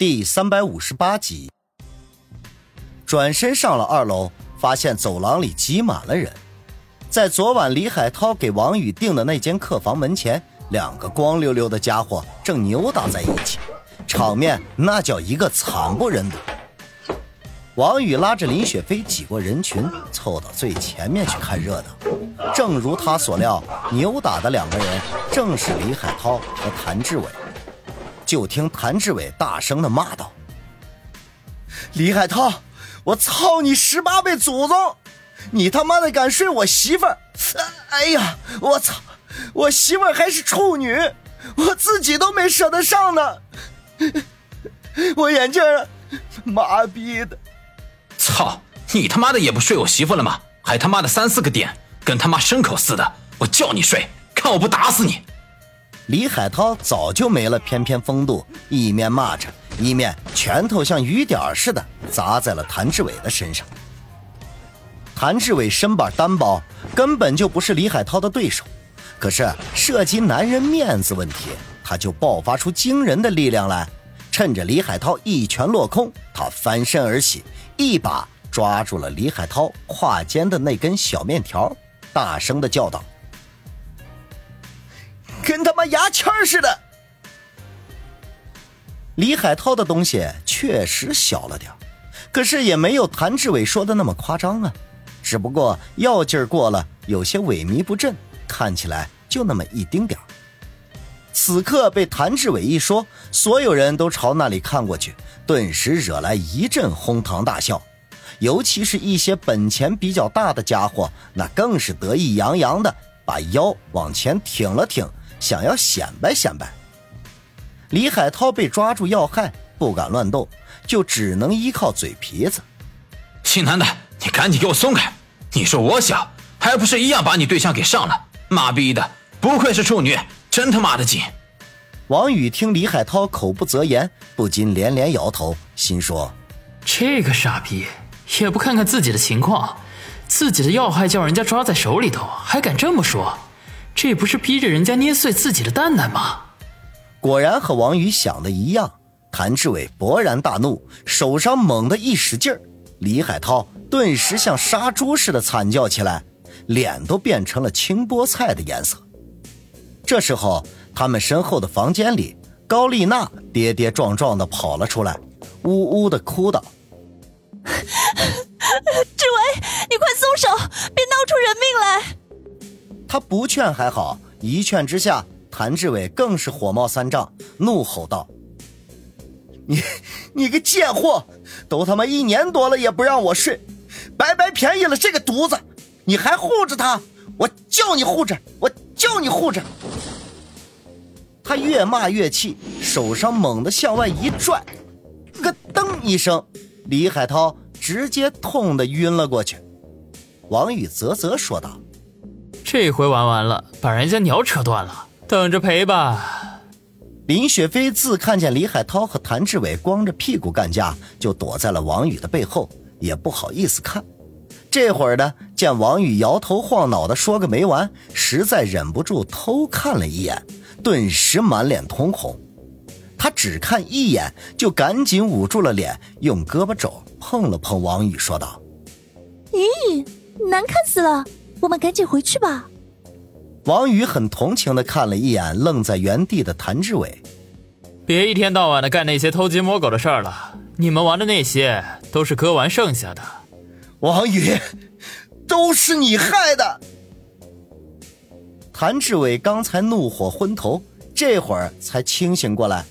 第三百五十八集，转身上了二楼，发现走廊里挤满了人。在昨晚李海涛给王宇订的那间客房门前，两个光溜溜的家伙正扭打在一起，场面那叫一个惨不忍睹。王宇拉着林雪飞挤过人群，凑到最前面去看热闹。正如他所料，扭打的两个人正是李海涛和谭志伟。就听谭志伟大声的骂道：“李海涛，我操你十八辈祖宗！你他妈的敢睡我媳妇儿！哎呀，我操，我媳妇儿还是处女，我自己都没舍得上呢！我眼镜儿，妈逼的！操，你他妈的也不睡我媳妇了吗？还他妈的三四个点，跟他妈牲口似的！我叫你睡，看我不打死你！”李海涛早就没了翩翩风度，一面骂着，一面拳头像雨点似的砸在了谭志伟的身上。谭志伟身板单薄，根本就不是李海涛的对手。可是涉及男人面子问题，他就爆发出惊人的力量来。趁着李海涛一拳落空，他翻身而起，一把抓住了李海涛胯间的那根小面条，大声的叫道。牙签似的。李海涛的东西确实小了点可是也没有谭志伟说的那么夸张啊。只不过药劲儿过了，有些萎靡不振，看起来就那么一丁点儿此刻被谭志伟一说，所有人都朝那里看过去，顿时惹来一阵哄堂大笑。尤其是一些本钱比较大的家伙，那更是得意洋洋的把腰往前挺了挺。想要显摆显摆，李海涛被抓住要害，不敢乱动，就只能依靠嘴皮子。姓谭的，你赶紧给我松开！你说我小，还不是一样把你对象给上了？妈逼的，不愧是处女，真他妈的紧！王宇听李海涛口不择言，不禁连连摇头，心说：这个傻逼也不看看自己的情况，自己的要害叫人家抓在手里头，还敢这么说？这不是逼着人家捏碎自己的蛋蛋吗？果然和王宇想的一样，谭志伟勃然大怒，手上猛地一使劲儿，李海涛顿时像杀猪似的惨叫起来，脸都变成了青菠菜的颜色。这时候，他们身后的房间里，高丽娜跌跌撞撞的跑了出来，呜呜的哭道：“志伟，你快松手，别闹出人命来！”他不劝还好，一劝之下，谭志伟更是火冒三丈，怒吼道：“ 你，你个贱货，都他妈一年多了也不让我睡，白白便宜了这个犊子，你还护着他？我叫你护着，我叫你护着！”他越骂越气，手上猛地向外一拽，咯噔一声，李海涛直接痛得晕了过去。王宇啧啧说道。这回玩完了，把人家鸟扯断了，等着赔吧。林雪飞自看见李海涛和谭志伟光着屁股干架，就躲在了王宇的背后，也不好意思看。这会儿呢，见王宇摇头晃脑的说个没完，实在忍不住偷看了一眼，顿时满脸通红。他只看一眼，就赶紧捂住了脸，用胳膊肘碰了碰王宇，说道：“咦，难看死了。”我们赶紧回去吧。王宇很同情的看了一眼愣在原地的谭志伟，别一天到晚的干那些偷鸡摸狗的事儿了。你们玩的那些都是哥玩剩下的。王宇，都是你害的。谭志伟刚才怒火昏头，这会儿才清醒过来，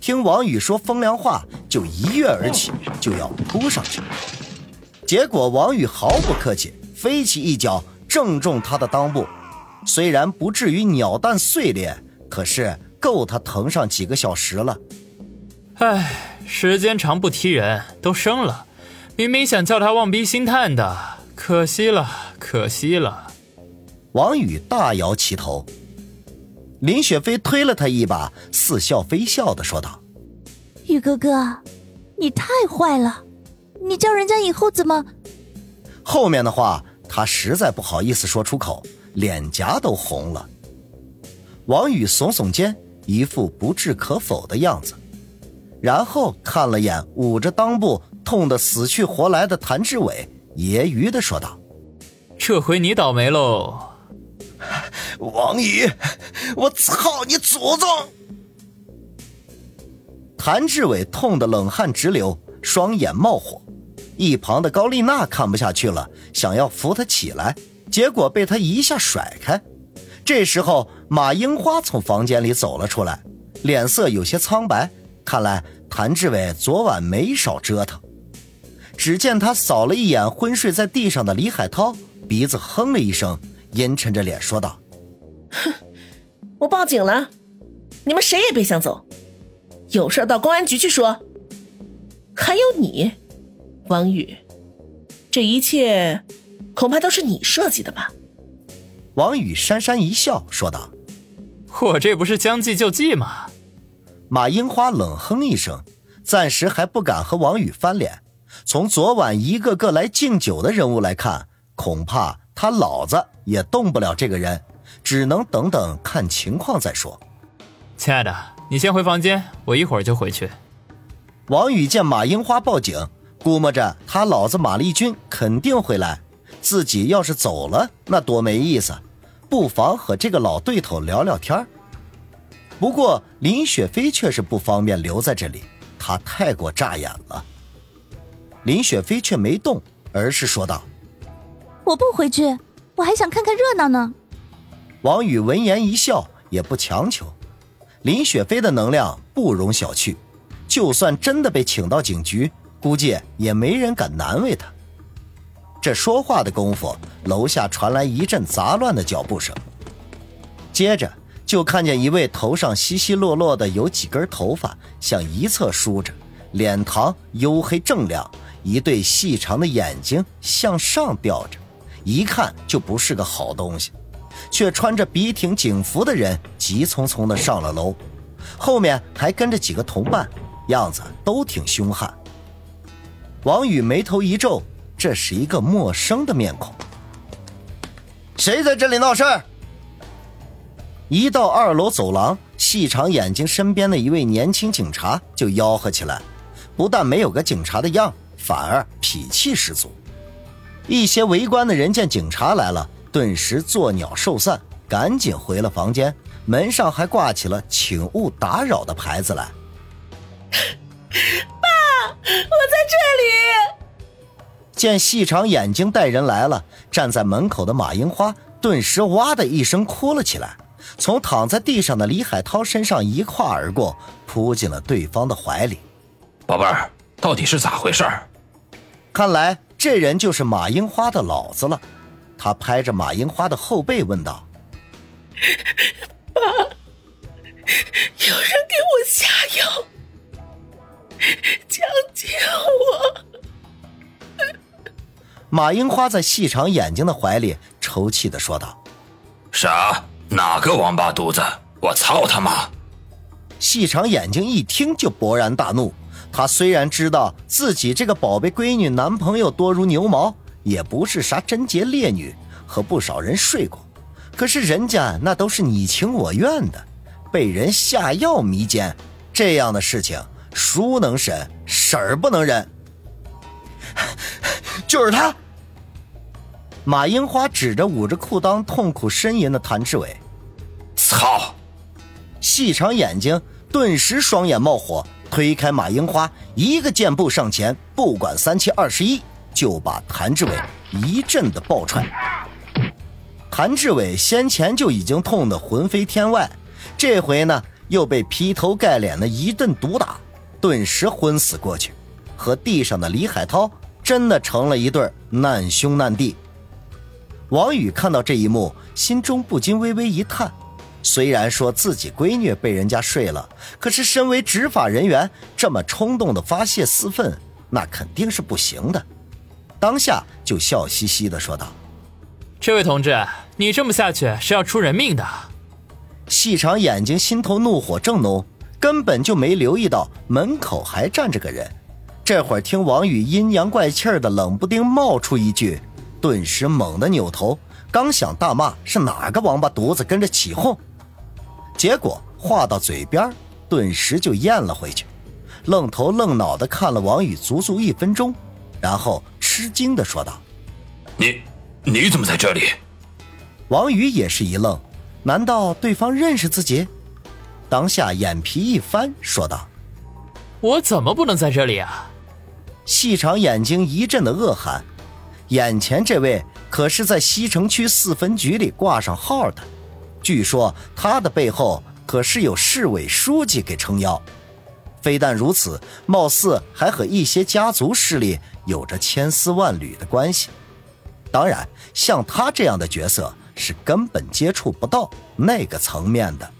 听王宇说风凉话，就一跃而起，就要扑上去。结果王宇毫不客气，飞起一脚。正中他的裆部，虽然不至于鸟蛋碎裂，可是够他疼上几个小时了。唉，时间长不踢人，都生了，明明想叫他望逼心叹的，可惜了，可惜了。王宇大摇其头，林雪飞推了他一把，似笑非笑的说道：“宇哥哥，你太坏了，你叫人家以后怎么……”后面的话。他实在不好意思说出口，脸颊都红了。王宇耸耸肩，一副不置可否的样子。然后看了眼捂着裆部痛得死去活来的谭志伟，揶揄的说道：“这回你倒霉喽，王宇，我操你祖宗！”谭志伟痛得冷汗直流，双眼冒火。一旁的高丽娜看不下去了，想要扶他起来，结果被他一下甩开。这时候，马樱花从房间里走了出来，脸色有些苍白。看来谭志伟昨晚没少折腾。只见他扫了一眼昏睡在地上的李海涛，鼻子哼了一声，阴沉着脸说道：“哼，我报警了，你们谁也别想走，有事到公安局去说。还有你，王宇，这一切恐怕都是你设计的吧？”王宇讪讪一笑，说道：“我这不是将计就计吗？”马樱花冷哼一声，暂时还不敢和王宇翻脸。从昨晚一个个来敬酒的人物来看，恐怕他老子也动不了这个人，只能等等看情况再说。亲爱的，你先回房间，我一会儿就回去。王宇见马樱花报警，估摸着他老子马立军肯定会来，自己要是走了，那多没意思。不妨和这个老对头聊聊天不过林雪飞却是不方便留在这里，她太过扎眼了。林雪飞却没动，而是说道：“我不回去，我还想看看热闹呢。”王宇闻言一笑，也不强求。林雪飞的能量不容小觑，就算真的被请到警局，估计也没人敢难为他。这说话的功夫，楼下传来一阵杂乱的脚步声，接着。就看见一位头上稀稀落落的有几根头发向一侧梳着，脸庞黝黑正亮，一对细长的眼睛向上吊着，一看就不是个好东西，却穿着笔挺警服的人急匆匆的上了楼，后面还跟着几个同伴，样子都挺凶悍。王宇眉头一皱，这是一个陌生的面孔，谁在这里闹事儿？一到二楼走廊，细长眼睛身边的一位年轻警察就吆喝起来，不但没有个警察的样，反而痞气十足。一些围观的人见警察来了，顿时作鸟兽散，赶紧回了房间，门上还挂起了“请勿打扰”的牌子来。见细长眼睛带人来了，站在门口的马樱花顿时哇的一声哭了起来。从躺在地上的李海涛身上一跨而过，扑进了对方的怀里。宝贝儿，到底是咋回事？看来这人就是马樱花的老子了。他拍着马樱花的后背问道：“爸，有人给我下药，救救我！”马樱花在细长眼睛的怀里抽泣的说道：“啥？”哪个王八犊子！我操他妈！细长眼睛一听就勃然大怒。他虽然知道自己这个宝贝闺女男朋友多如牛毛，也不是啥贞洁烈女，和不少人睡过，可是人家那都是你情我愿的，被人下药迷奸，这样的事情叔能审，婶儿不能忍。就是他。马樱花指着捂着裤裆痛苦呻吟的谭志伟。操！细长眼睛顿时双眼冒火，推开马樱花，一个箭步上前，不管三七二十一，就把谭志伟一阵的暴踹。谭志伟先前就已经痛得魂飞天外，这回呢又被劈头盖脸的一顿毒打，顿时昏死过去，和地上的李海涛真的成了一对难兄难弟。王宇看到这一幕，心中不禁微微一叹。虽然说自己闺女被人家睡了，可是身为执法人员，这么冲动的发泄私愤，那肯定是不行的。当下就笑嘻嘻的说道：“这位同志，你这么下去是要出人命的。”细长眼睛心头怒火正浓，根本就没留意到门口还站着个人。这会儿听王宇阴阳怪气的冷不丁冒出一句，顿时猛地扭头，刚想大骂是哪个王八犊子跟着起哄。结果话到嘴边，顿时就咽了回去。愣头愣脑的看了王宇足足一分钟，然后吃惊的说道：“你你怎么在这里？”王宇也是一愣，难道对方认识自己？当下眼皮一翻，说道：“我怎么不能在这里啊？”细长眼睛一阵的恶寒，眼前这位可是在西城区四分局里挂上号的，据说他的背后可是有市委书记给撑腰。非但如此，貌似还和一些家族势力有着千丝万缕的关系。当然，像他这样的角色是根本接触不到那个层面的。